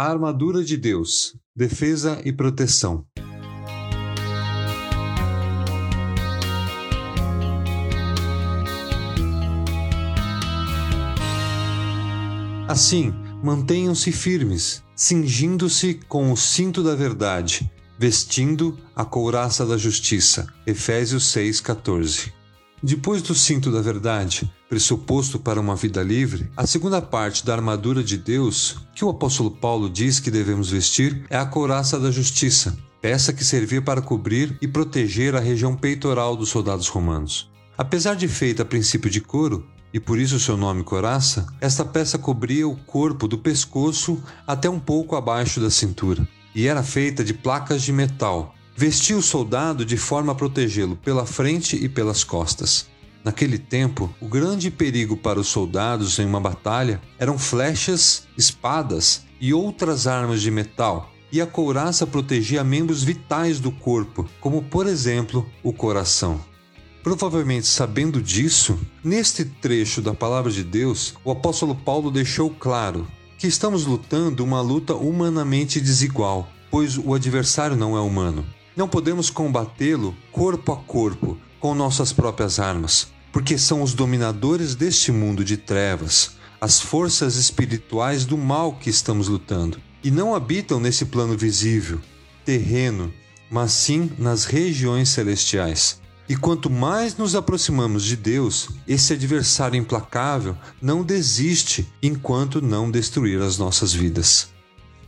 A armadura de Deus, defesa e proteção. Assim, mantenham-se firmes, cingindo-se com o cinto da verdade, vestindo a couraça da justiça. Efésios 6:14. Depois do cinto da verdade, pressuposto para uma vida livre, a segunda parte da armadura de Deus, que o apóstolo Paulo diz que devemos vestir, é a couraça da justiça, peça que servia para cobrir e proteger a região peitoral dos soldados romanos. Apesar de feita a princípio de couro, e por isso seu nome coraça, esta peça cobria o corpo do pescoço até um pouco abaixo da cintura, e era feita de placas de metal. Vestia o soldado de forma a protegê-lo pela frente e pelas costas. Naquele tempo, o grande perigo para os soldados em uma batalha eram flechas, espadas e outras armas de metal, e a couraça protegia membros vitais do corpo, como por exemplo o coração. Provavelmente sabendo disso, neste trecho da palavra de Deus, o apóstolo Paulo deixou claro que estamos lutando uma luta humanamente desigual, pois o adversário não é humano. Não podemos combatê-lo corpo a corpo com nossas próprias armas, porque são os dominadores deste mundo de trevas, as forças espirituais do mal que estamos lutando, e não habitam nesse plano visível, terreno, mas sim nas regiões celestiais. E quanto mais nos aproximamos de Deus, esse adversário implacável não desiste enquanto não destruir as nossas vidas.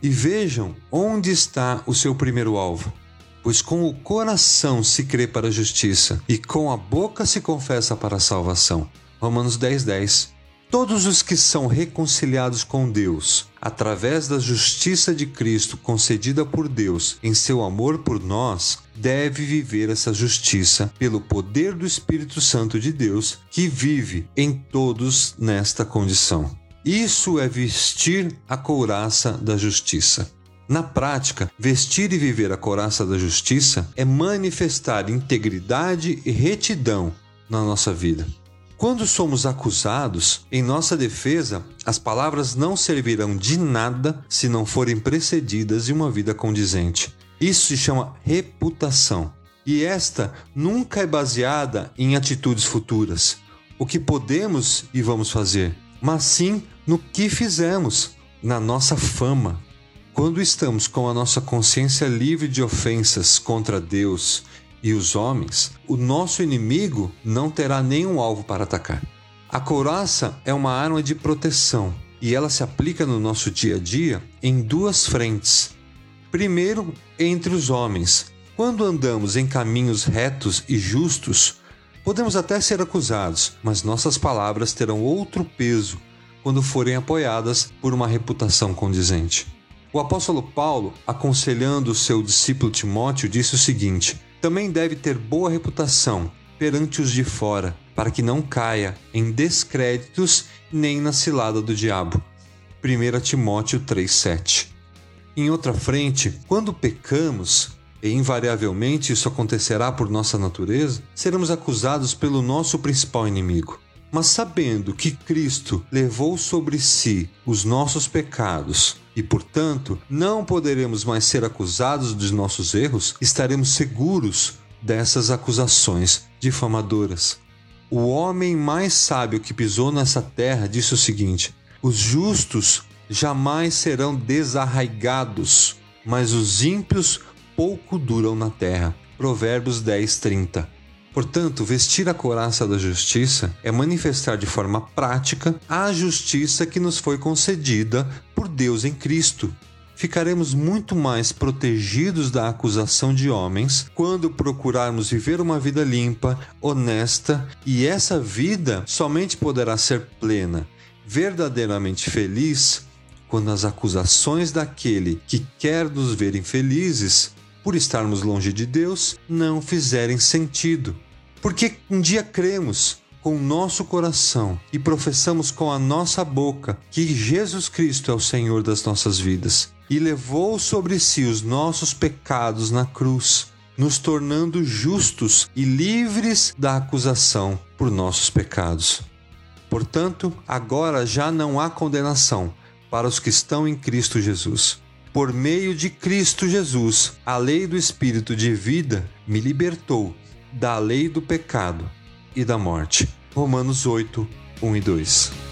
E vejam onde está o seu primeiro alvo. Pois com o coração se crê para a justiça e com a boca se confessa para a salvação. Romanos 10, 10. Todos os que são reconciliados com Deus, através da justiça de Cristo concedida por Deus em seu amor por nós, deve viver essa justiça pelo poder do Espírito Santo de Deus que vive em todos nesta condição. Isso é vestir a couraça da justiça. Na prática, vestir e viver a couraça da justiça é manifestar integridade e retidão na nossa vida. Quando somos acusados, em nossa defesa, as palavras não servirão de nada se não forem precedidas de uma vida condizente. Isso se chama reputação. E esta nunca é baseada em atitudes futuras, o que podemos e vamos fazer, mas sim no que fizemos, na nossa fama. Quando estamos com a nossa consciência livre de ofensas contra Deus e os homens, o nosso inimigo não terá nenhum alvo para atacar. A couraça é uma arma de proteção e ela se aplica no nosso dia a dia em duas frentes. Primeiro, entre os homens. Quando andamos em caminhos retos e justos, podemos até ser acusados, mas nossas palavras terão outro peso quando forem apoiadas por uma reputação condizente. O apóstolo Paulo, aconselhando o seu discípulo Timóteo, disse o seguinte: também deve ter boa reputação perante os de fora, para que não caia em descréditos nem na cilada do diabo. 1 Timóteo 3,7 Em outra frente, quando pecamos, e invariavelmente isso acontecerá por nossa natureza, seremos acusados pelo nosso principal inimigo. Mas sabendo que Cristo levou sobre si os nossos pecados e, portanto, não poderemos mais ser acusados dos nossos erros, estaremos seguros dessas acusações difamadoras. O homem mais sábio que pisou nessa terra disse o seguinte: os justos jamais serão desarraigados, mas os ímpios pouco duram na terra. Provérbios 10, 30. Portanto, vestir a couraça da justiça é manifestar de forma prática a justiça que nos foi concedida por Deus em Cristo. Ficaremos muito mais protegidos da acusação de homens quando procurarmos viver uma vida limpa, honesta, e essa vida somente poderá ser plena, verdadeiramente feliz, quando as acusações daquele que quer nos ver infelizes por estarmos longe de Deus, não fizerem sentido. Porque um dia cremos com o nosso coração e professamos com a nossa boca que Jesus Cristo é o Senhor das nossas vidas e levou sobre si os nossos pecados na cruz, nos tornando justos e livres da acusação por nossos pecados. Portanto, agora já não há condenação para os que estão em Cristo Jesus. Por meio de Cristo Jesus, a lei do Espírito de vida me libertou da lei do pecado e da morte. Romanos 8, 1 e 2.